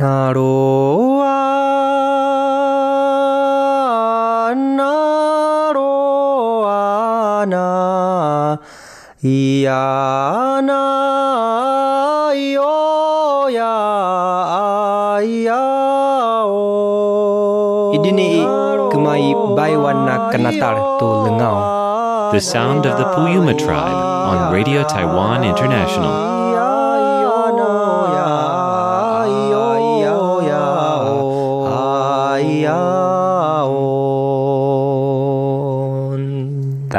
なろあなろあないやなよややお Idini kumai baiwana kanatar tu lengau The sound of the Puyuma tribe on Radio Taiwan International.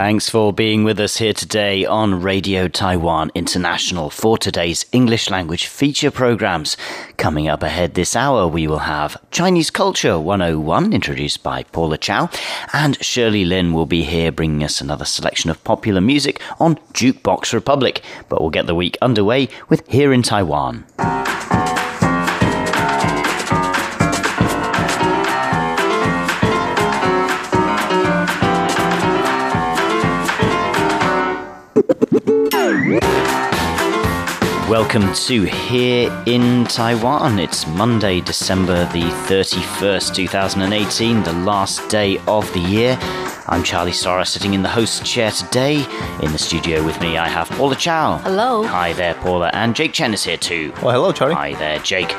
Thanks for being with us here today on Radio Taiwan International for today's English language feature programs. Coming up ahead this hour, we will have Chinese Culture 101 introduced by Paula Chow, and Shirley Lin will be here bringing us another selection of popular music on Jukebox Republic. But we'll get the week underway with Here in Taiwan. Welcome to Here in Taiwan. It's Monday, December the 31st, 2018, the last day of the year. I'm Charlie Storrar, sitting in the host chair today. In the studio with me, I have Paula Chow. Hello. Hi there, Paula. And Jake Chen is here too. Well, hello, Charlie. Hi there, Jake.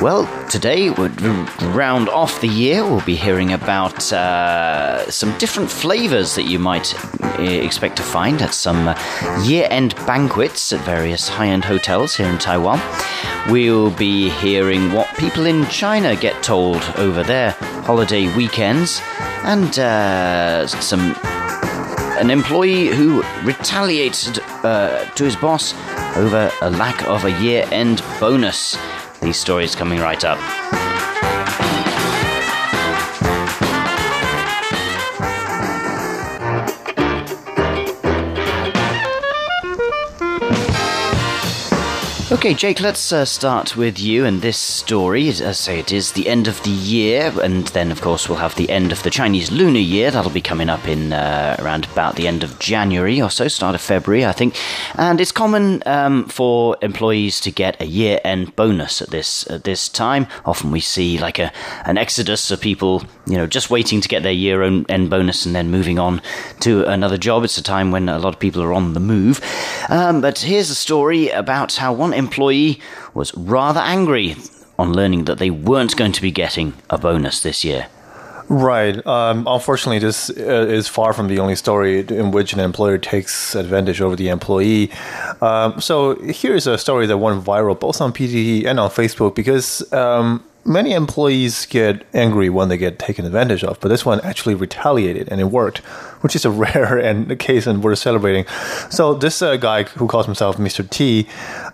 Well, today, we'll round off the year, we'll be hearing about uh, some different flavors that you might uh, expect to find at some uh, year end banquets at various high end hotels here in Taiwan. We'll be hearing what people in China get told over their holiday weekends and uh, some an employee who retaliated uh, to his boss over a lack of a year end bonus. These stories coming right up. Okay, Jake, let's uh, start with you and this story. As I say, it is the end of the year, and then, of course, we'll have the end of the Chinese lunar year. That'll be coming up in uh, around about the end of January or so, start of February, I think. And it's common um, for employees to get a year end bonus at this at this time. Often we see like a an exodus of people, you know, just waiting to get their year end bonus and then moving on to another job. It's a time when a lot of people are on the move. Um, but here's a story about how one employee was rather angry on learning that they weren't going to be getting a bonus this year. Right. Um, unfortunately, this uh, is far from the only story in which an employer takes advantage over the employee. Um, so here's a story that went viral both on PTT and on Facebook because um, many employees get angry when they get taken advantage of, but this one actually retaliated and it worked, which is a rare and a case and we're celebrating. So this uh, guy who calls himself Mr. T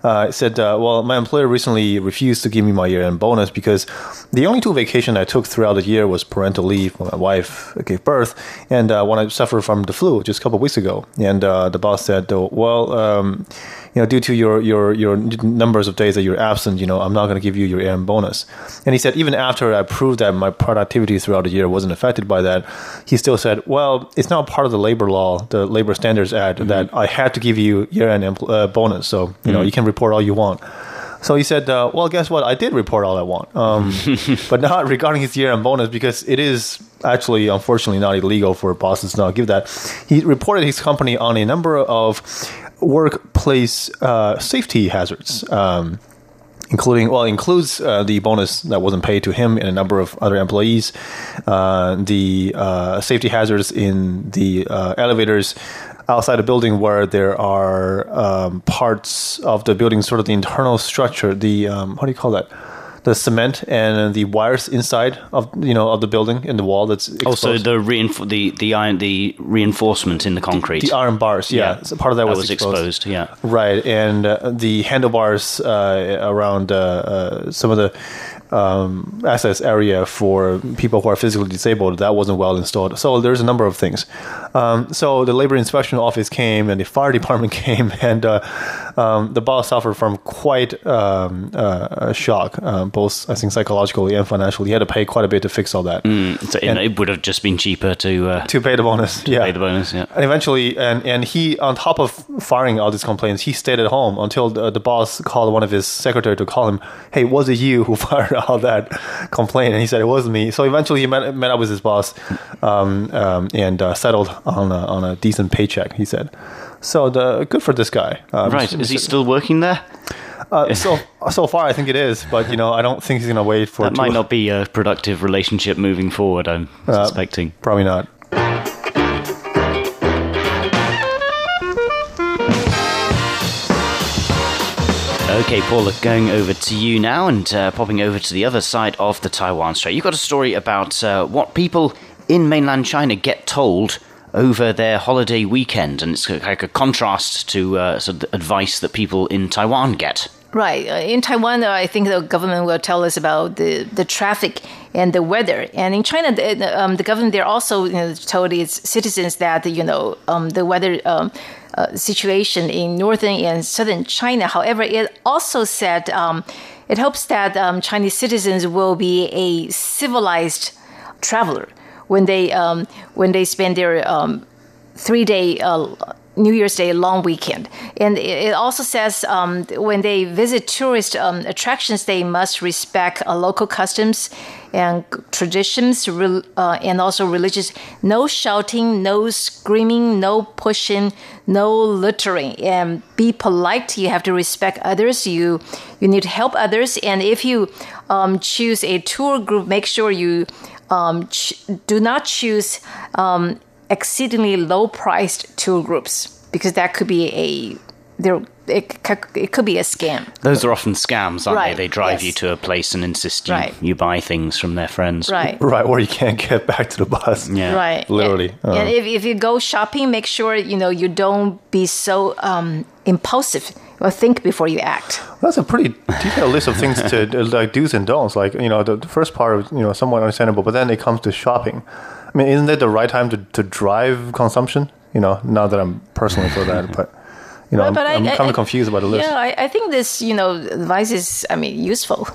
uh, said, uh, "Well, my employer recently refused to give me my year-end bonus because the only two vacation I took throughout the year was parental leave when my wife gave birth and uh, when I suffered from the flu just a couple weeks ago." And uh, the boss said, "Well." Um, you know, due to your your your numbers of days that you're absent, you know, I'm not going to give you your year-end bonus. And he said, even after I proved that my productivity throughout the year wasn't affected by that, he still said, well, it's not part of the labor law, the Labor Standards Act, mm-hmm. that I had to give you year-end empl- uh, bonus. So you mm-hmm. know, you can report all you want. So he said, uh, "Well, guess what? I did report all I want, um, but not regarding his year-end bonus because it is actually, unfortunately, not illegal for bosses to not give that." He reported his company on a number of workplace uh, safety hazards. Um, including well includes uh, the bonus that wasn't paid to him and a number of other employees, uh, the uh, safety hazards in the uh, elevators outside the building where there are um, parts of the building, sort of the internal structure. The um, what do you call that? The cement and the wires inside of you know of the building in the wall that's exposed. also the reinf- the the iron the reinforcement in the concrete the, the iron bars yeah, yeah. So part of that, that was, was exposed. exposed. yeah right and uh, the handlebars uh, around uh, uh some of the um, access area for people who are physically disabled that wasn't well installed. So there's a number of things. Um, so the labor inspection office came and the fire department came and uh, um, the boss suffered from quite um, uh, a shock, uh, both I think psychologically and financially. He had to pay quite a bit to fix all that. So it, it would have just been cheaper to uh, To pay the bonus, yeah. pay the bonus. Yeah. And eventually, and, and he, on top of firing all these complaints, he stayed at home until the, the boss called one of his secretary to call him, hey, was it you who fired all that complaint? And he said, it wasn't me. So eventually he met, met up with his boss um, um, and uh, settled on a, on a decent paycheck, he said. So the good for this guy. Um, Right. Is he still working there? Uh, so so far, I think it is, but you know, I don't think he's gonna wait for. That might not be a productive relationship moving forward. I'm Uh, suspecting. Probably not. Okay, Paula, going over to you now and uh, popping over to the other side of the Taiwan Strait. You've got a story about uh, what people in mainland China get told over their holiday weekend, and it's like a contrast to uh, sort of the advice that people in Taiwan get. Right. Uh, in Taiwan, uh, I think the government will tell us about the, the traffic and the weather. And in China, the, um, the government there also you know, told its citizens that you know um, the weather um, uh, situation in northern and southern China. However, it also said um, it hopes that um, Chinese citizens will be a civilized traveler when they um, when they spend their um, three day uh, New Year's Day long weekend. And it also says um, when they visit tourist um, attractions, they must respect uh, local customs and traditions rel- uh, and also religious. No shouting, no screaming, no pushing, no littering. And be polite. You have to respect others. You you need to help others. And if you um, choose a tour group, make sure you um, ch- do not choose um, exceedingly low priced tour groups because that could be a there it, it could be a scam. Those are often scams, aren't Right, they? They drive yes. you to a place and insist you, Right. you buy things from their friends. Right. Right, or you can't get back to the bus. Yeah. Right. Literally, And, and uh. if, if you go shopping, make sure you know you don't be so um, impulsive. Or think before you act. That's a pretty detailed list of things to uh, like do's and don'ts. Like you know, the, the first part is you know somewhat understandable, but then it comes to shopping. I mean, isn't it the right time to, to drive consumption? You know, not that I'm personally for that, but you know, I'm, But I- I'm kind of confused about the list. Yeah, I, I think this you know advice is I mean useful.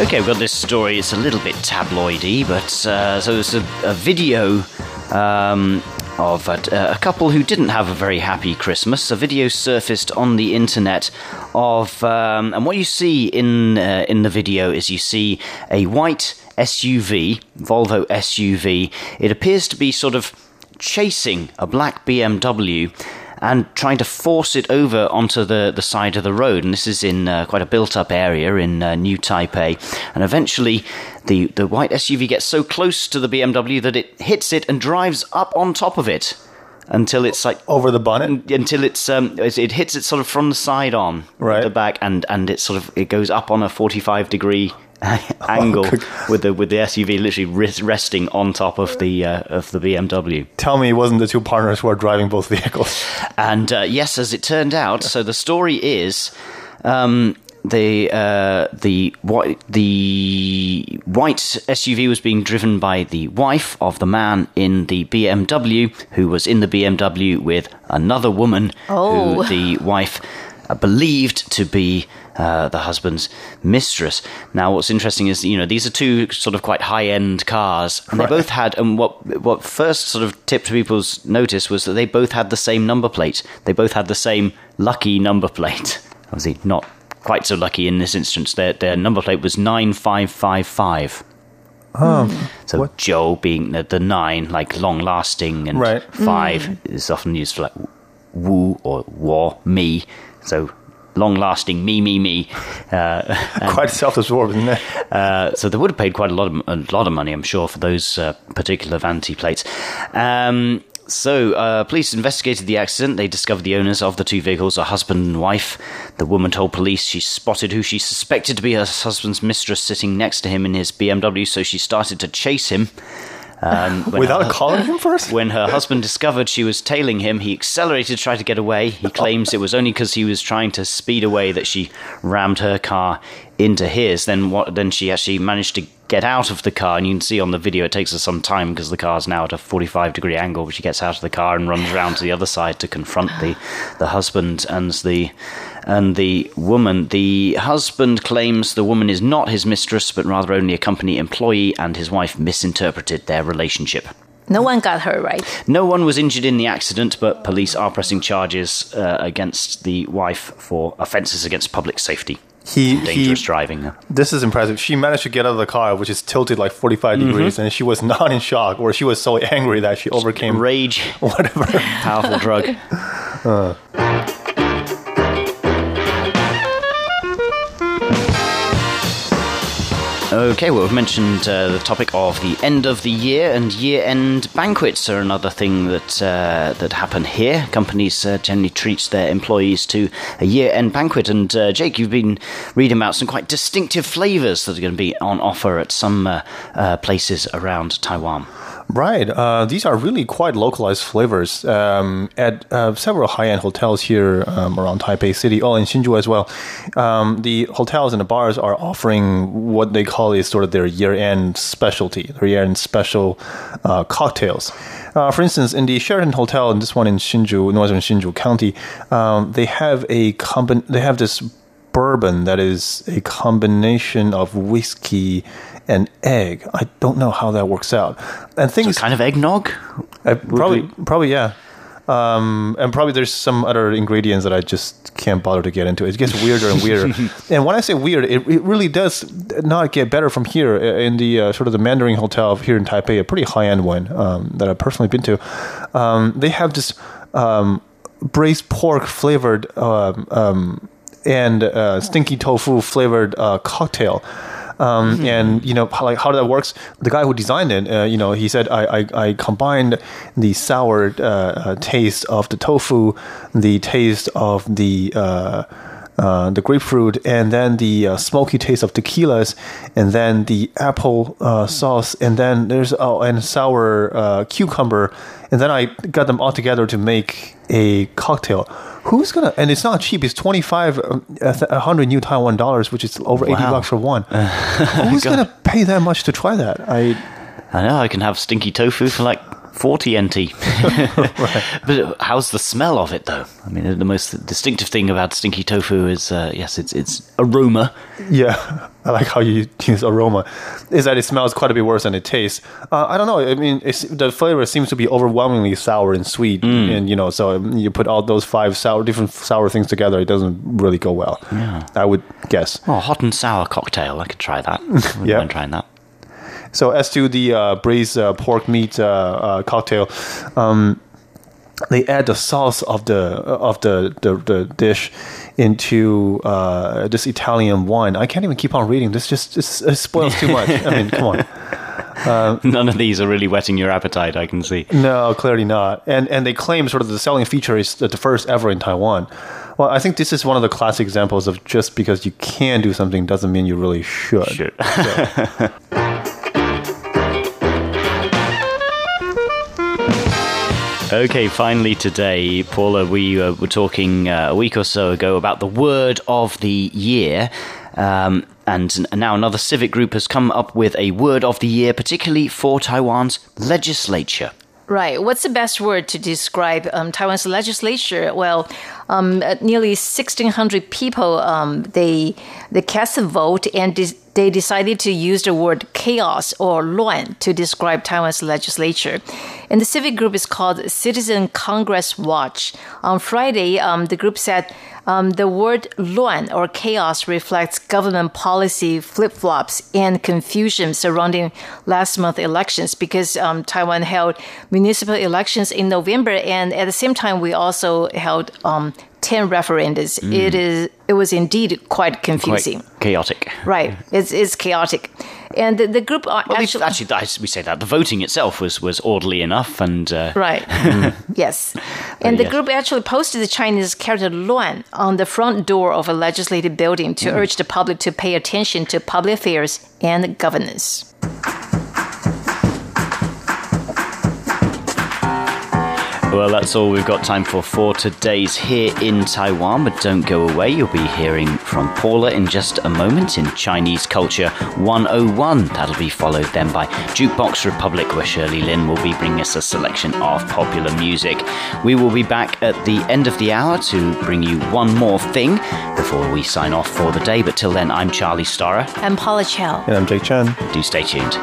Okay, we've got this story. It's a little bit tabloidy, but uh, so it's a, a video um, of a, a couple who didn't have a very happy Christmas. A video surfaced on the internet of, um, and what you see in uh, in the video is you see a white SUV, Volvo SUV. It appears to be sort of chasing a black BMW and trying to force it over onto the, the side of the road. And this is in uh, quite a built up area in uh, New Taipei. And eventually, the, the white SUV gets so close to the BMW that it hits it and drives up on top of it until it's like. Over the bonnet. Until it's um, it it hits it sort of from the side on, Right. the back, and and it sort of it goes up on a forty five degree angle good. with the with the SUV literally resting on top of the uh, of the BMW. Tell me, it wasn't the two partners who are driving both vehicles? And uh, yes, as it turned out, so the story is um, the uh, the white the white SUV was being driven by the wife of the man in the BMW, who was in the BMW with another woman, Oh. who the wife uh, believed to be. Uh, the husband's mistress. Now, what's interesting is, you know, these are two sort of quite high-end cars, and they both had. And what what first sort of tipped people's notice was that they both had the same number plate. They both had the same lucky number plate. Obviously, not quite so lucky in this instance. Their their number plate was nine five five five. So Joe being the, the nine, like long lasting, and Right. five is often used for like woo or war, me. So long lasting, me, me, me. Uh, Quite self-absorbed, isn't it? uh, so they would have paid quite a lot of a lot of money, I'm sure, for those uh, particular vanity plates. Um, so, uh, police investigated the accident. They discovered the owners of the two vehicles are husband and wife. The woman told police she spotted who she suspected to be her husband's mistress sitting next to him in his BMW, so she started to chase him. Um, Without her- calling him first? when her husband discovered she was tailing him, he accelerated to try to get away. He claims it was only because he was trying to speed away that she rammed her car into his. Then what? Then she actually managed to get out of the car, and you can see on the video it takes her some time because the car's now at a 45 degree angle. But she gets out of the car and runs around to the other side to confront the the husband and the and the woman. The husband claims the woman is not his mistress, but rather only a company employee, and his wife misinterpreted their relationship. No one got hurt, right? No one was injured in the accident, but police are pressing charges uh, against the wife for offences against public safety. He, he Dangerous driving. This is impressive. She managed to get out of the car, which is tilted like 45 degrees, and she was not in shock, or she was so angry that she overcame Rage, whatever. powerful drug. Okay, well, we've mentioned uh, the topic of the end of the year, and year-end banquets are another thing that uh, that happen here. Companies uh, generally treat their employees to a year-end banquet, and uh, Jake, you've been reading about some quite distinctive flavors that are going to be on offer at some uh, uh, places around Taiwan. Right. Uh, these are really quite localized flavors. Um, at uh, several high-end hotels here um, around Taipei City, oh, in Hsinchu as well, um, the hotels and the bars are offering what they call is sort of their year-end specialty, their year-end special uh, cocktails. Uh, for instance, in the Sheraton Hotel, and this one in Hsinchu, northern Hsinchu County, um, they have a They have this bourbon that is a combination of whiskey and egg. I don't know how that works out. And things Kind of eggnog. I probably probably yeah. Um, and probably there's some other ingredients that I just can't bother to get into. It gets weirder and weirder. and when I say weird, it, it really does not get better from here. In the uh, sort of the Mandarin Hotel here in Taipei, a pretty high end one um, that I've personally been to, um, they have this um, braised pork flavored um, um, and uh, stinky tofu flavored uh, cocktail. Um, and you know how, like how that works. The guy who designed it, uh, you know, he said I, I, I combined the sour uh, uh, taste of the tofu, the taste of the uh, uh, the grapefruit, and then the uh, smoky taste of tequilas, and then the apple uh, sauce, and then there's oh, and sour uh, cucumber, and then I got them all together to make a cocktail. Who's gonna? And it's not cheap. It's twenty five uh, hundred new Taiwan dollars, which is over eighty Wow. bucks for one. Who's gonna pay that much to try that? I I know I can have stinky tofu for like 40 NT. But how's the smell of it though? I mean, the most distinctive thing about stinky tofu is uh, yes, it's it's aroma. Yeah, I like how you use aroma. Is that it smells quite a bit worse than it tastes. Uh, I don't know. I mean, it's, the flavor seems to be overwhelmingly sour and sweet, and you know, so you put all those five sour, different sour things together, it doesn't really go well. Yeah. I would guess. Oh, hot and sour cocktail. I could try that. Yeah. trying that. So as to the uh, braised uh, pork meat uh, uh, cocktail, um, they add the sauce of the of the the, the dish into uh, this Italian wine. I can't even keep on reading. This just, it spoils too much. I mean, come on. None of these are really whetting your appetite. I can see. No, clearly not. And and they claim sort of the selling feature is the first ever in Taiwan. Well, I think this is one of the classic examples of just because you can do something doesn't mean you really should. Should. Okay, finally today, Paula, we uh, were talking uh, a week or so ago about the word of the year. Um, and now another civic group has come up with a word of the year, particularly for Taiwan's legislature. Right. What's the best word to describe um, Taiwan's legislature? Well, um, uh, nearly 1,600 people um, they they cast a vote and de- they decided to use the word chaos or luan to describe Taiwan's legislature. And the civic group is called Citizen Congress Watch. On Friday, um, the group said um, the word luan or chaos reflects government policy flip flops and confusion surrounding last month elections because um, Taiwan held municipal elections in November, and at the same time, we also held um, 10 referendums. It is it was indeed quite Quite confusing. chaotic. Right, it's, it's chaotic. And the, the group uh, Well, actually, actually, I- we say that the voting itself was, was orderly enough, and uh, Right. Hmm. yes. And the yes. group actually posted the Chinese character Luan on the front door of a legislative building to hmm. urge the public to pay attention to public affairs and governance. Well, that's all we've got time for for today's Here in Taiwan, but don't go away. You'll be hearing from Paula in just a moment in Chinese Culture 101. That'll be followed then by Jukebox Republic, where Shirley Lin will be bringing us a selection of popular music. We will be back at the end of the hour to bring you one more thing before we sign off for the day. But till then, I'm Charlie Storrar. I'm Paula Chow. And I'm Jake Chan. Do stay tuned.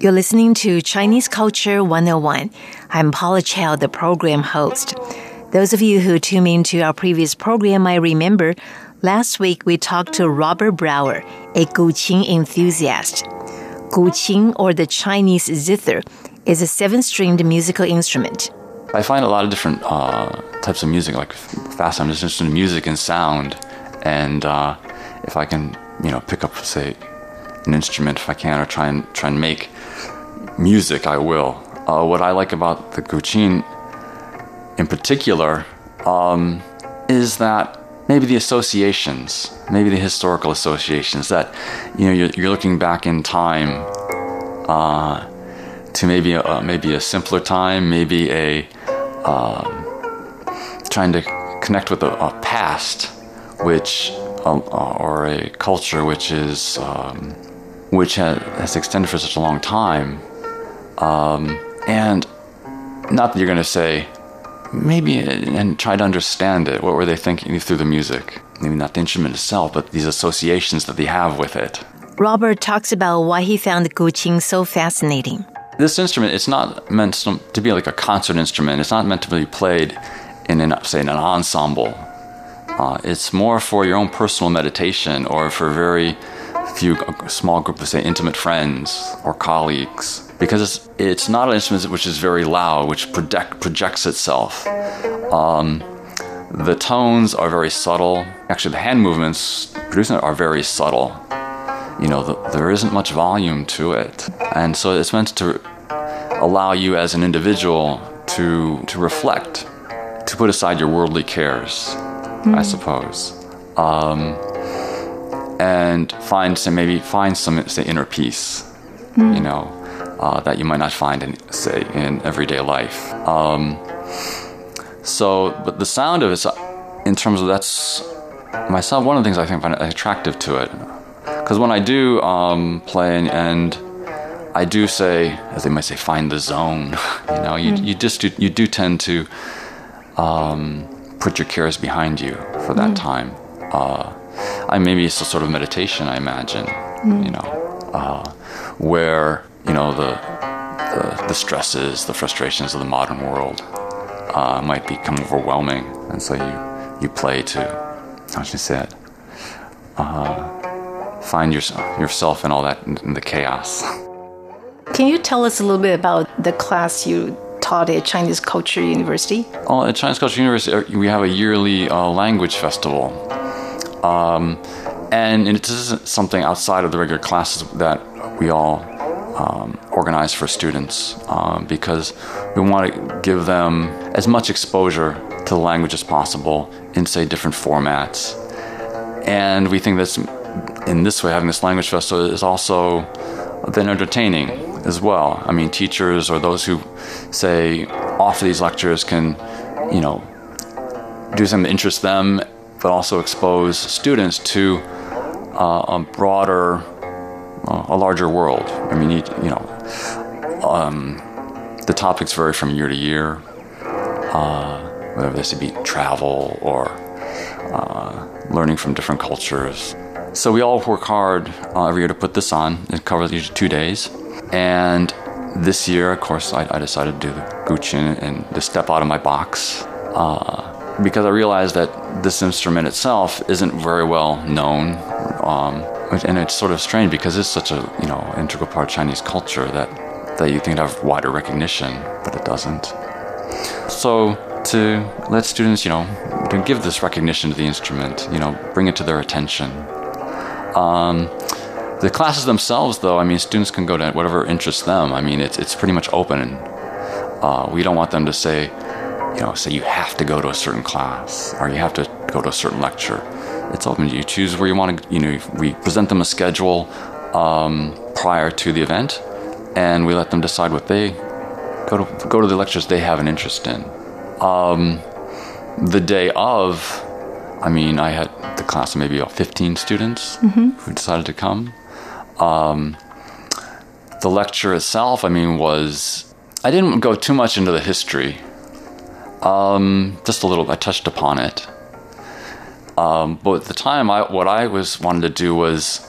You're listening to Chinese Culture 101. I'm Paula Chow, the program host. Those of you who tuned into our previous program might remember last week we talked to Robert Brower, a Guqin enthusiast. Guqin, or the Chinese zither, is a seven stringed musical instrument. I find a lot of different uh, types of music, like fast. I'm just interested in music and sound, and uh, if I can, you know, pick up, say, an instrument, if I can, or try and try and make music, I will. Uh, what I like about the Guqin, in particular, um, is that maybe the associations, maybe the historical associations that you know you're, you're looking back in time uh, to maybe a, maybe a simpler time, maybe a um, trying to connect with a, a past, which uh, or a culture which is um, which has, has extended for such a long time, um, and not that you're going to say maybe and try to understand it. What were they thinking through the music? Maybe not the instrument itself, but these associations that they have with it. Robert talks about why he found the Guqin so fascinating. This instrument, it's not meant to be like a concert instrument. It's not meant to be played in an, say, in an ensemble. Uh, it's more for your own personal meditation or for very few, a small group of, say, intimate friends or colleagues. Because it's, it's not an instrument which is very loud, which project, projects itself. Um, the tones are very subtle. Actually, the hand movements producing it are very subtle. You know, the, there isn't much volume to it. And so it's meant to allow you as an individual to, to reflect, to put aside your worldly cares, mm. I suppose. Um, and find some, maybe find some, say, inner peace, mm. you know, uh, that you might not find in, say, in everyday life. Um, so, but the sound of it, in terms of that's myself, one of the things I think find attractive to it, because when I do um, play and, and, I do say, as they might say, find the zone. you know, you, mm. you just do, you do tend to um, put your cares behind you for that mm. time. Uh, I maybe it's a sort of meditation, I imagine. Mm. You know, uh, where you know the, the, the stresses, the frustrations of the modern world uh, might become overwhelming, and so you you play to how should I say it? Uh, find your, yourself in all that in, in the chaos. Can you tell us a little bit about the class you taught at Chinese Culture University? Oh, at Chinese Culture University, uh, we have a yearly uh, language festival. Um, and it isn't something outside of the regular classes that we all um, organize for students um, because we want to give them as much exposure to the language as possible in, say, different formats. And we think that in this way, having this language festival is also then entertaining as well. I mean, teachers or those who say offer these lectures can, you know, do something that interests them, but also expose students to uh, a broader, uh, a larger world. I mean, you, you know, um, the topics vary from year to year, uh, whether this would be travel or uh, learning from different cultures. So we all work hard uh, every year to put this on. It covers usually two days. And this year, of course, I, I decided to do the Guqin and to step out of my box uh, because I realized that this instrument itself isn't very well known. Um, and it's sort of strange because it's such a you know integral part of Chinese culture that that you think it'd have wider recognition, but it doesn't. So to let students, you know, to give this recognition to the instrument, you know, bring it to their attention. Um, the classes themselves, though, I mean, students can go to whatever interests them. I mean, it's it's pretty much open. Uh, we don't want them to say, you know, say you have to go to a certain class or you have to go to a certain lecture. It's open. You choose where you want to. You know, we present them a schedule um, prior to the event, and we let them decide what they go to go to the lectures they have an interest in. Um, the day of, I mean, I had the class of maybe about 15 students who decided to come. Um, the lecture itself, I mean, was I didn't go too much into the history. Um, just a little. I touched upon it. Um, but at the time, I, what I was wanted to do was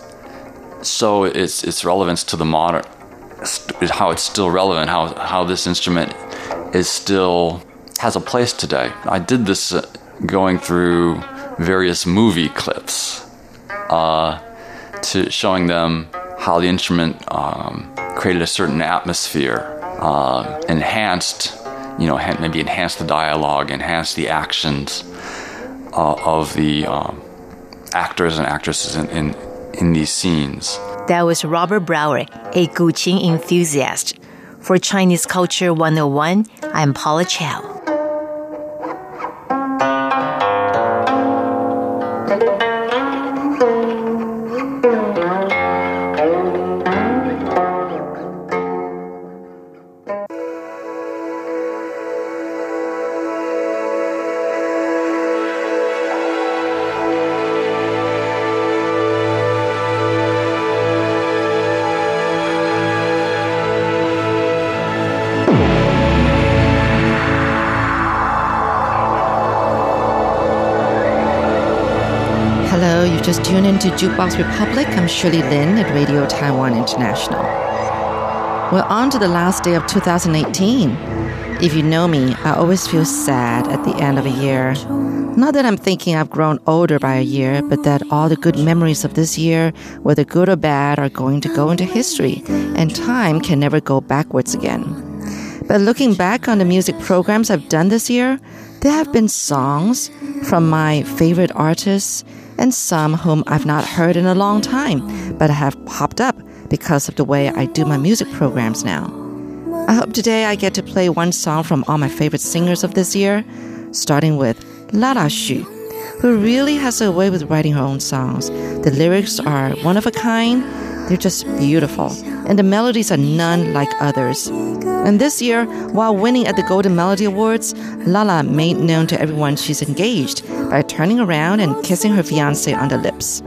so its its relevance to the modern, how it's still relevant, how how this instrument is still has a place today. I did this uh, going through various movie clips, uh, to showing them how the instrument um, created a certain atmosphere, uh, enhanced, you know, maybe enhance the dialogue, enhance the actions uh, of the um, actors and actresses in, in in these scenes. That was Robert Brower, a Guqin enthusiast. For Chinese Culture 101, I'm Paula Chow. Into Jukebox Republic. I'm Shirley Lin at Radio Taiwan International. We're on to the last day of 2018. If you know me, I always feel sad at the end of a year. Not that I'm thinking I've grown older by a year, but that all the good memories of this year, whether good or bad, are going to go into history, and time can never go backwards again. But looking back on the music programs I've done this year, there have been songs from my favorite artists and some whom I've not heard in a long time, but have popped up because of the way I do my music programs now. I hope today I get to play one song from all my favorite singers of this year, starting with Lala Xu, who really has a way with writing her own songs. The lyrics are one of a kind, they're just beautiful, and the melodies are none like others. And this year, while winning at the Golden Melody Awards, Lala made known to everyone she's engaged by turning around and kissing her fiance on the lips.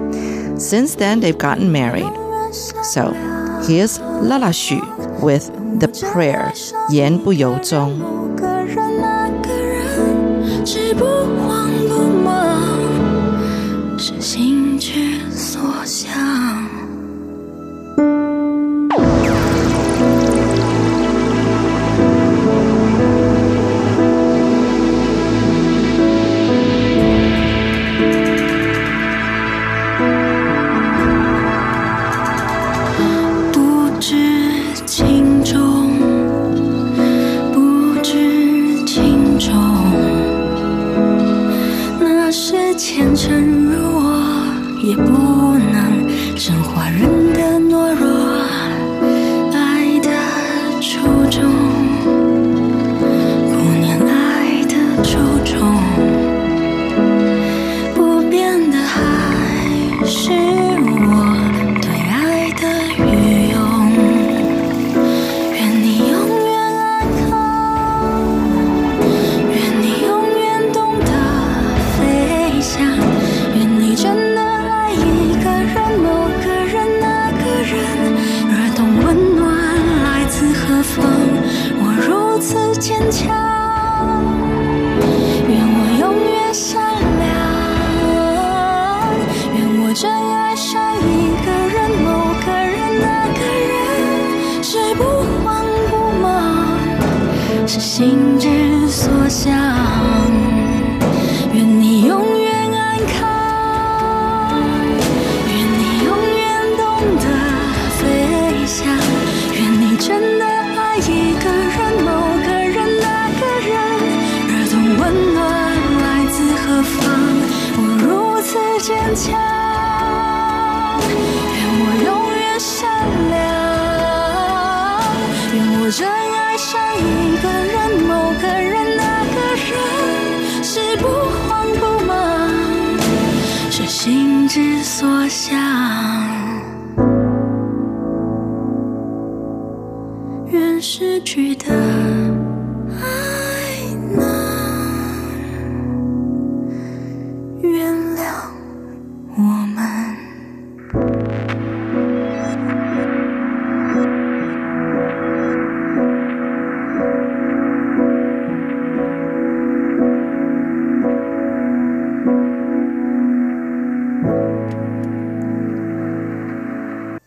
Since then, they've gotten married. So, here's Lala Xu with The Prayer, 言不由衷。个人那个人，是不慌不忙，是心 沉入我也不能升华人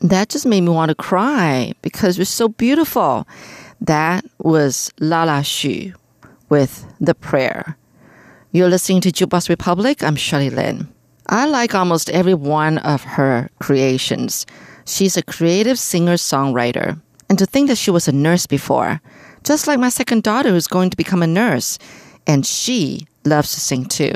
That just made me want to cry because it was so beautiful. That was Lala Xu with The Prayer. You're listening to Jukebox Republic. I'm Shirley Lin. I like almost every one of her creations. She's a creative singer songwriter. And to think that she was a nurse before, just like my second daughter who's going to become a nurse. And she loves to sing too.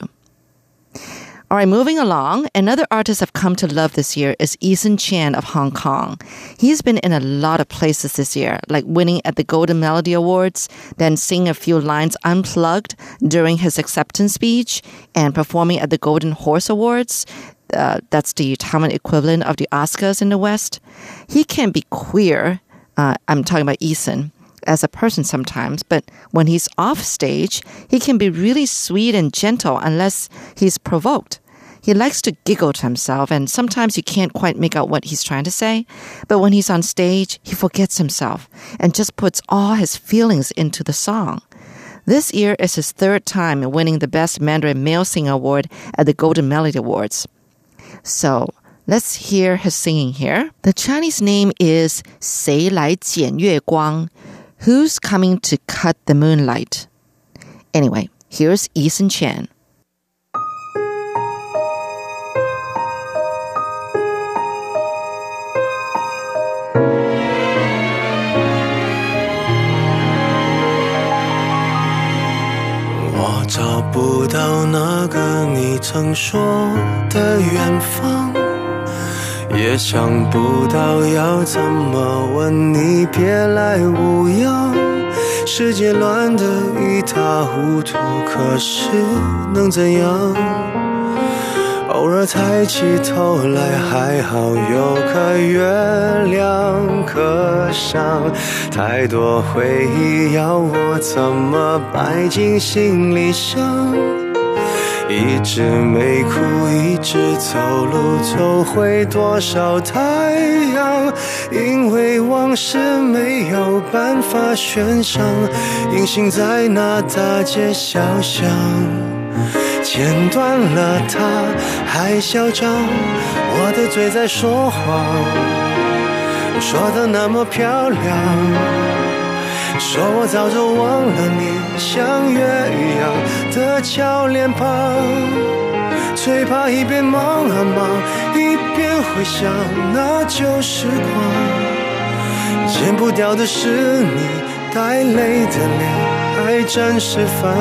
All right, moving along. Another artist I've come to love this year is Eason Chan of Hong Kong. He's been in a lot of places this year, like winning at the Golden Melody Awards, then singing a few lines unplugged during his acceptance speech, and performing at the Golden Horse Awards. Uh, that's the Taiwan equivalent of the Oscars in the West. He can be queer. Uh, I'm talking about Eason as a person sometimes, but when he's off stage, he can be really sweet and gentle unless he's provoked. He likes to giggle to himself, and sometimes you can't quite make out what he's trying to say. But when he's on stage, he forgets himself and just puts all his feelings into the song. This year is his third time winning the Best Mandarin Male Singer Award at the Golden Melody Awards. So let's hear his singing here. The Chinese name is 谁来剪月光? Who's coming to cut the moonlight? Anyway, here's Eason Chan. 到那个你曾说的远方，也想不到要怎么问你，别来无恙。世界乱得一塌糊涂，可是能怎样？偶尔抬起头来，还好有颗月亮可赏。太多回忆要我怎么摆进行李箱？一直没哭，一直走路，走回多少太阳？因为往事没有办法悬赏，隐形在那大街小巷。剪断了它还嚣张，我的嘴在说谎，说的那么漂亮，说我早就忘了你像月一样的俏脸庞，最怕一边忙啊忙，一边回想那旧时光，剪不掉的是你带泪的脸，还真是烦。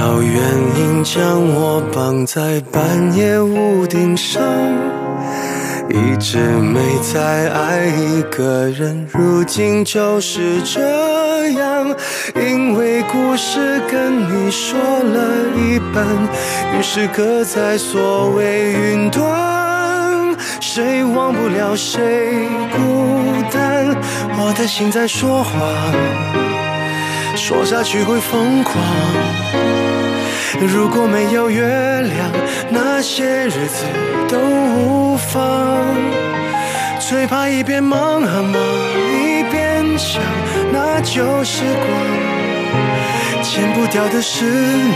多少原因将我绑在半夜屋顶上，一直没再爱一个人，如今就是这样。因为故事跟你说了一半，于是搁在所谓云端，谁忘不了谁孤单，我的心在说谎。说下去会疯狂。如果没有月亮，那些日子都无妨。最怕一边忙啊忙，一边想那旧时光。剪不掉的是你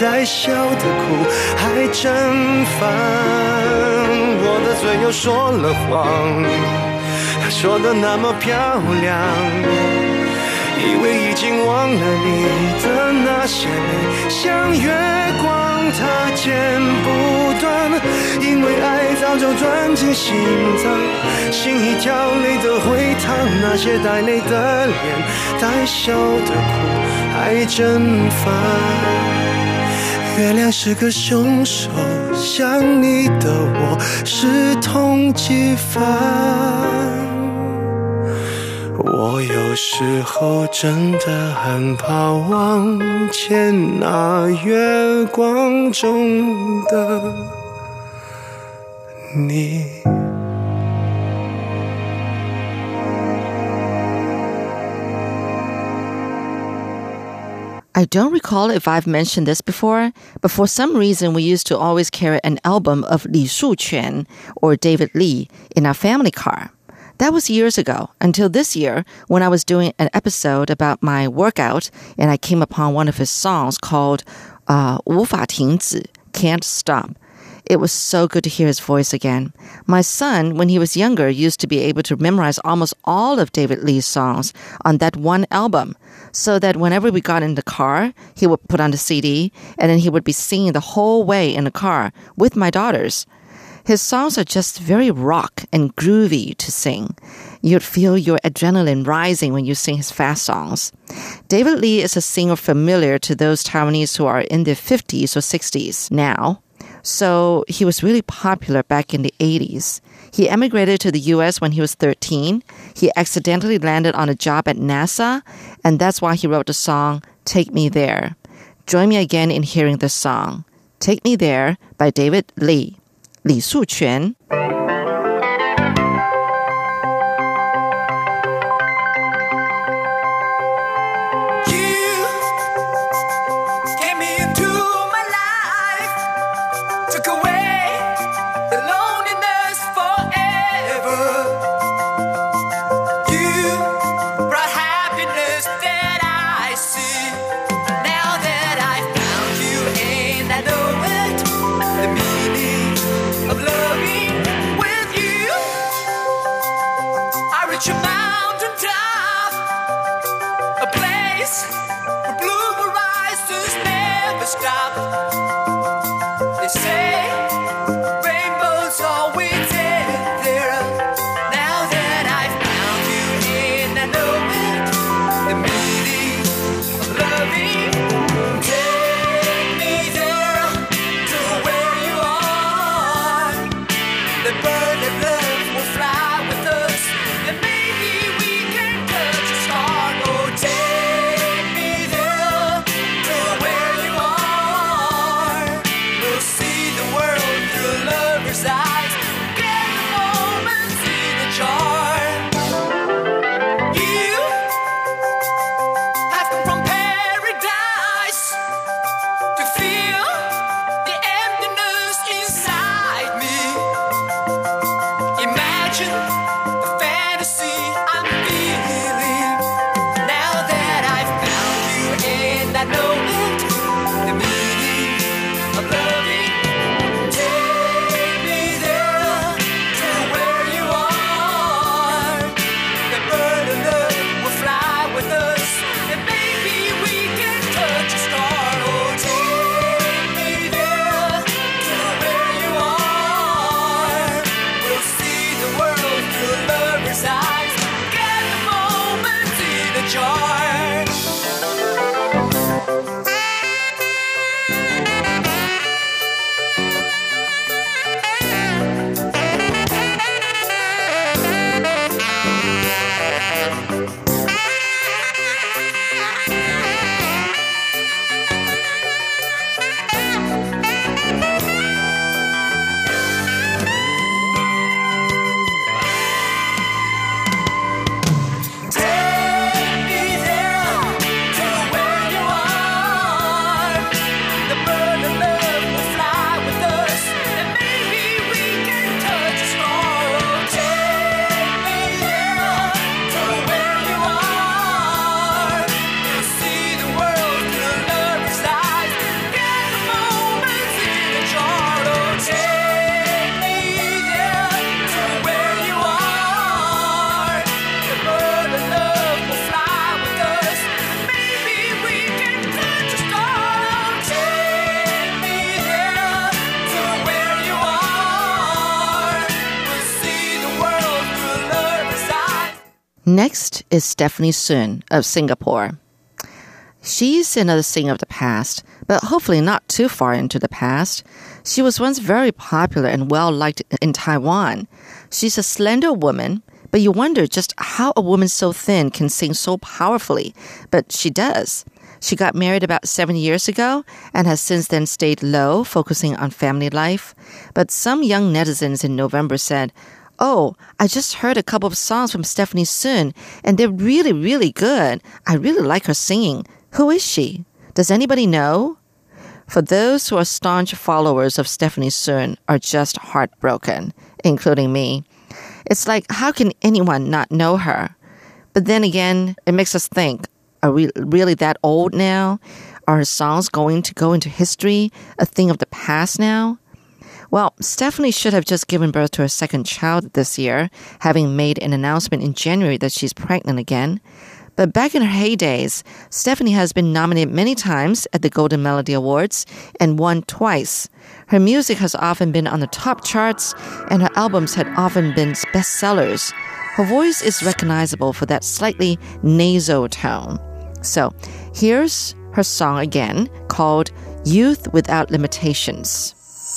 在笑的苦，还真烦。我的嘴又说了谎，说的那么漂亮。以为已经忘了你的那些美，像月光它剪不断，因为爱早就钻进心脏，心一跳泪都会淌，那些带泪的脸，带笑的哭，还真烦。月亮是个凶手，想你的我是痛几番。我有时候真的很怕望见那月光中的你。 I don't recall if I've mentioned this before, but for some reason we used to always carry an album of Li Shuquan or David Lee in our family car. That was years ago, until this year when I was doing an episode about my workout and I came upon one of his songs called uh, 无法停止, Can't Stop. It was so good to hear his voice again. My son, when he was younger, used to be able to memorize almost all of David Lee's songs on that one album. So that whenever we got in the car, he would put on the CD and then he would be singing the whole way in the car with my daughters. His songs are just very rock and groovy to sing. You'd feel your adrenaline rising when you sing his fast songs. David Lee is a singer familiar to those Taiwanese who are in their 50s or 60s now. So he was really popular back in the 80s. He emigrated to the US when he was 13. He accidentally landed on a job at NASA, and that's why he wrote the song Take Me There. Join me again in hearing this song, Take Me There by David Lee. 李素全。I know Next is Stephanie Sun of Singapore. She's another singer of the past, but hopefully not too far into the past. She was once very popular and well liked in Taiwan. She's a slender woman, but you wonder just how a woman so thin can sing so powerfully, but she does. She got married about seven years ago and has since then stayed low, focusing on family life. But some young netizens in November said, Oh, I just heard a couple of songs from Stephanie Sun, and they're really, really good. I really like her singing. Who is she? Does anybody know? For those who are staunch followers of Stephanie Sun are just heartbroken, including me. It's like, how can anyone not know her? But then again, it makes us think, are we really that old now? Are her songs going to go into history, a thing of the past now? Well, Stephanie should have just given birth to her second child this year, having made an announcement in January that she's pregnant again. But back in her heydays, Stephanie has been nominated many times at the Golden Melody Awards and won twice. Her music has often been on the top charts, and her albums had often been bestsellers. Her voice is recognizable for that slightly nasal tone. So, here's her song again called Youth Without Limitations.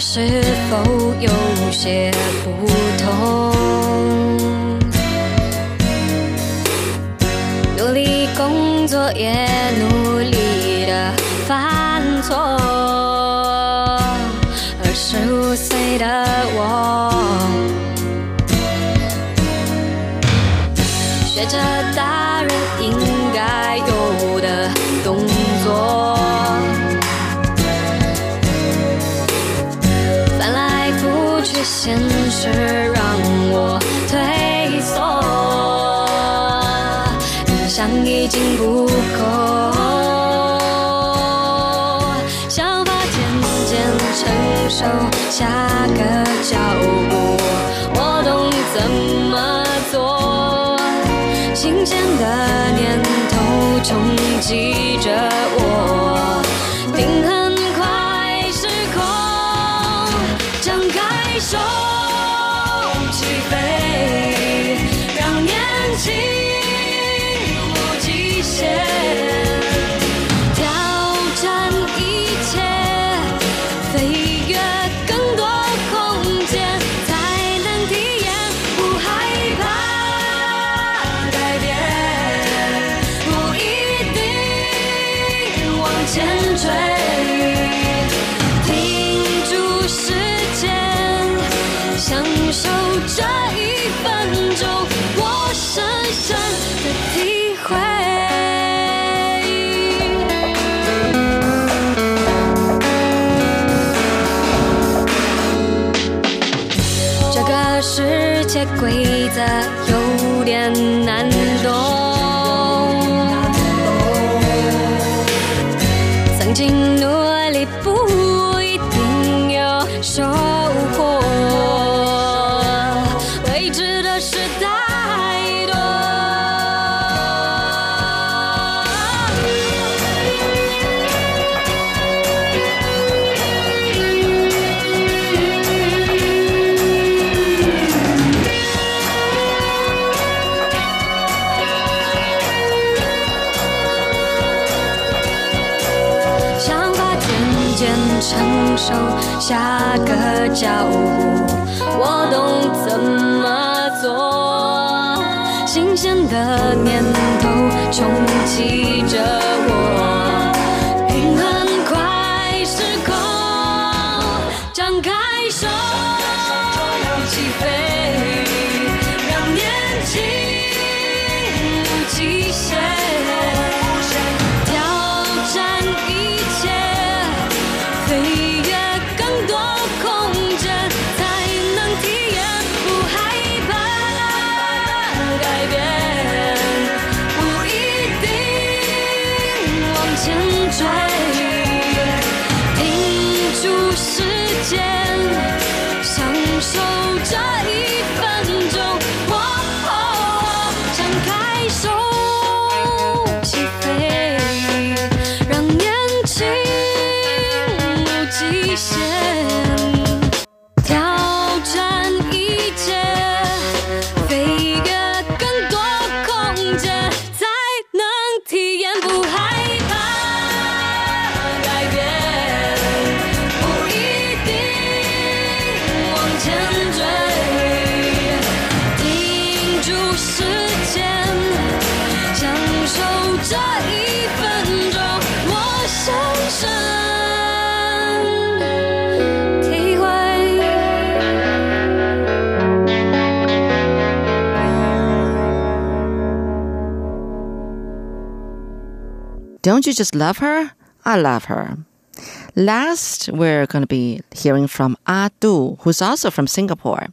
是否有些不下个脚步我懂怎么做，新鲜的念头冲击着我，规则有点难懂。下个脚步我懂怎么做。新鲜的念头冲击着 Don't you just love her? I love her. Last, we're going to be hearing from Ah Du, who's also from Singapore.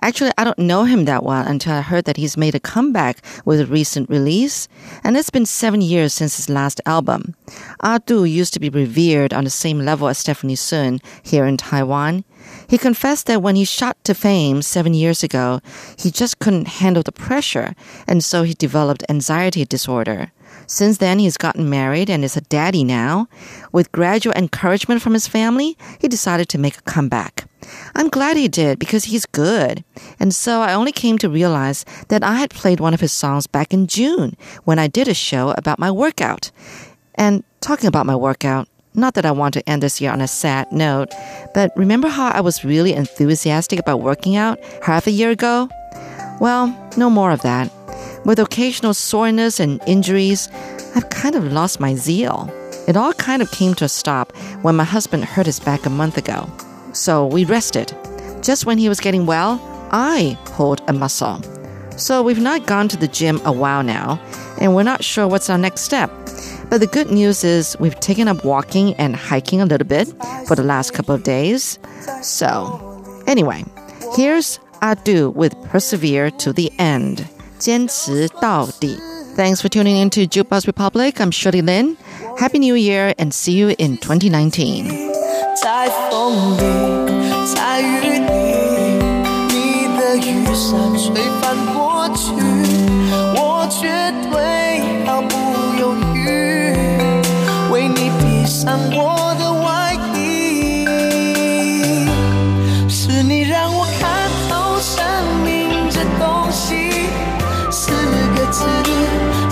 Actually, I don't know him that well until I heard that he's made a comeback with a recent release, and it's been seven years since his last album. Ah Du used to be revered on the same level as Stephanie Sun here in Taiwan. He confessed that when he shot to fame seven years ago, he just couldn't handle the pressure, and so he developed anxiety disorder. Since then, he's gotten married and is a daddy now. With gradual encouragement from his family, he decided to make a comeback. I'm glad he did because he's good. And so I only came to realize that I had played one of his songs back in June when I did a show about my workout. And talking about my workout, not that I want to end this year on a sad note, but remember how I was really enthusiastic about working out half a year ago? Well, no more of that. With occasional soreness and injuries, I've kind of lost my zeal. It all kind of came to a stop when my husband hurt his back a month ago. So we rested. Just when he was getting well, I pulled a muscle. So we've not gone to the gym a while now, and we're not sure what's our next step. But the good news is we've taken up walking and hiking a little bit for the last couple of days. So, anyway, here's Adu with Persevere to the End. 坚持到底. Thanks for tuning in to Jukebox Republic. I'm Shirley Lin. Happy New Year and see you in 2019. 在风里，在雨里，你的雨伞吹翻过去，我绝对毫不犹豫，为你披上我的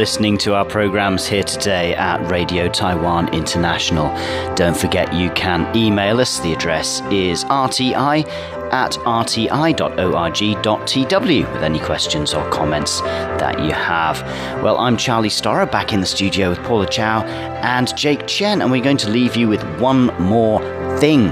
Listening to our programs here today at Radio Taiwan International. Don't forget you can email us. The address is rti at rti.org.tw with any questions or comments that you have. Well, I'm Charlie Storrar back in the studio with Paula Chow and Jake Chen, and we're going to leave you with one more thing.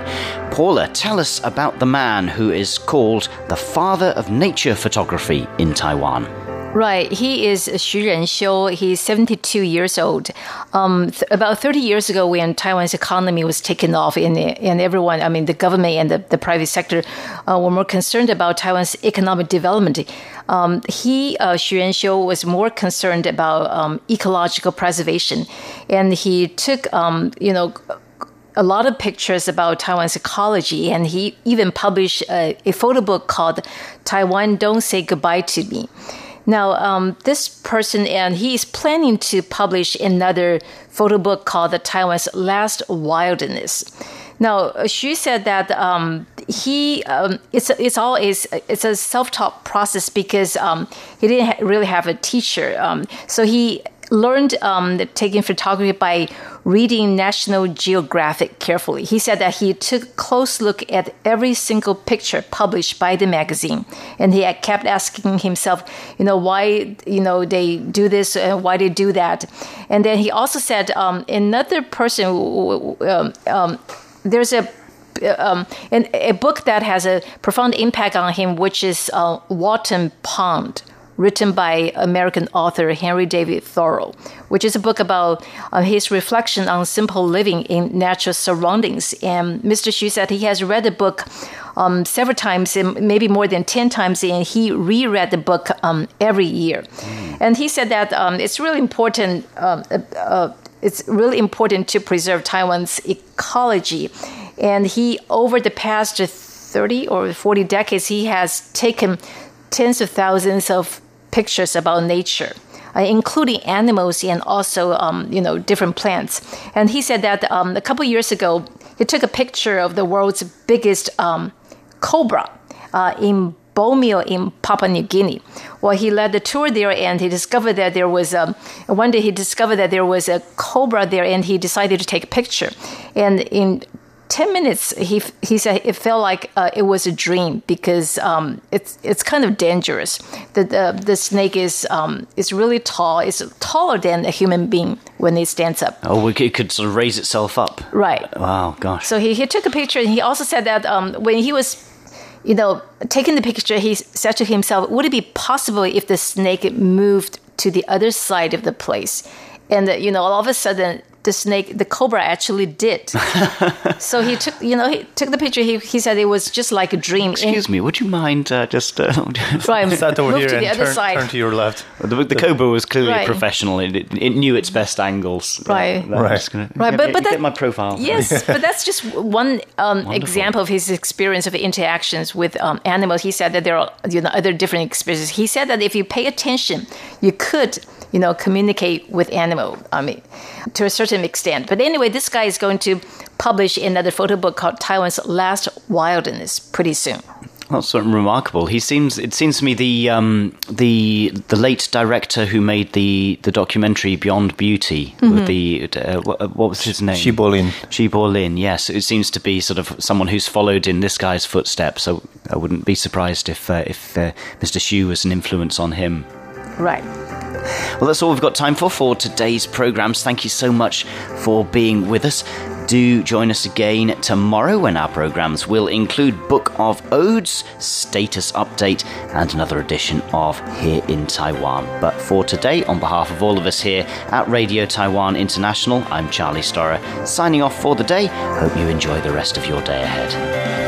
Paula, tell us about the man who is called the father of nature photography in Taiwan. Right. He is Xu Renxiu. He's 72 years old. Um, th- about 30 years ago, when Taiwan's economy was taken off and, and everyone, I mean, the government and the, the private sector uh, were more concerned about Taiwan's economic development. Um, he, uh, Xu Renxiu, was more concerned about um, ecological preservation. And he took, um, you know, a lot of pictures about Taiwan's ecology, and he even published a, a photo book called Taiwan Don't Say Goodbye to Me. Now, um, this person, and he is planning to publish another photo book called The Taiwan's Last Wilderness. Now, Xu said that um, he um, it's it's all is it's a self taught process because um, he didn't ha- really have a teacher. Um, so he learned um, taking photography by reading National Geographic carefully. He said that he took a close look at every single picture published by the magazine, and he kept asking himself, you know, why you know they do this and why they do that. And then he also said um, another person, um, um, there's a um, and a book that has a profound impact on him, which is uh, Walden Pond, written by American author Henry David Thoreau, which is a book about uh, his reflection on simple living in natural surroundings. And Mr. Xu said he has read the book um, several times, maybe more than 10 times, and he reread the book um, every year. And he said that um, it's really important. Um, uh, uh, it's really important to preserve Taiwan's ecology. And he, over the past 30 or 40 decades, he has taken tens of thousands of pictures about nature. Uh, including animals and also, um, you know, different plants. And he said that um, a couple years ago, he took a picture of the world's biggest um, cobra uh, in Borneo in Papua New Guinea. Well, he led the tour there and he discovered that there was a, one day he discovered that there was a cobra there and he decided to take a picture. And in 10 minutes he he said it felt like uh, it was a dream because um, it's it's kind of dangerous. The the, the snake is um, is really tall. It's taller than a human being when it stands up. Oh, it could sort of raise itself up. right. Wow, gosh. so he, he took a picture and he also said that um, when he was you know taking the picture he said to himself would it be possible if the snake moved to the other side of the place? And uh, you know all of a sudden the snake the cobra actually did so he took you know he took the picture he, he said it was just like a dream Excuse me, would you mind uh, just. Uh, right Stand over move here to the and other turn, side turn to your left. The, the Cobra was clearly Right. a professional. It, it knew its best angles. Right. I'm Right. gonna- Right, get- but- but get that- my profile. Yes, but that's just one um, example of his experience of interactions with um, animals. He said that there are you know other different experiences. He said that if you pay attention, you could you know communicate with animal. I mean, to a certain extent. But anyway, this guy is going to publish another photo book called Taiwan's Last Wilderness pretty soon. That's sort of remarkable. He seems. It seems to me the um, the the late director who made the the documentary Beyond Beauty Mm-hmm. with the uh, what, what was his name? Shi Bolin. Shi Lin. Yes, it seems to be sort of someone who's followed in this guy's footsteps. So I wouldn't be surprised if uh, if uh, Mr. Xu was an influence on him. Right. Well, that's all we've got time for for today's programs. Thank you so much for being with us. Do join us again tomorrow when our programs will include Book of Odes, Status Update, and another edition of Here in Taiwan. But for today, on behalf of all of us here at Radio Taiwan International, I'm Charlie Storrar, signing off for the day. Hope you enjoy the rest of your day ahead.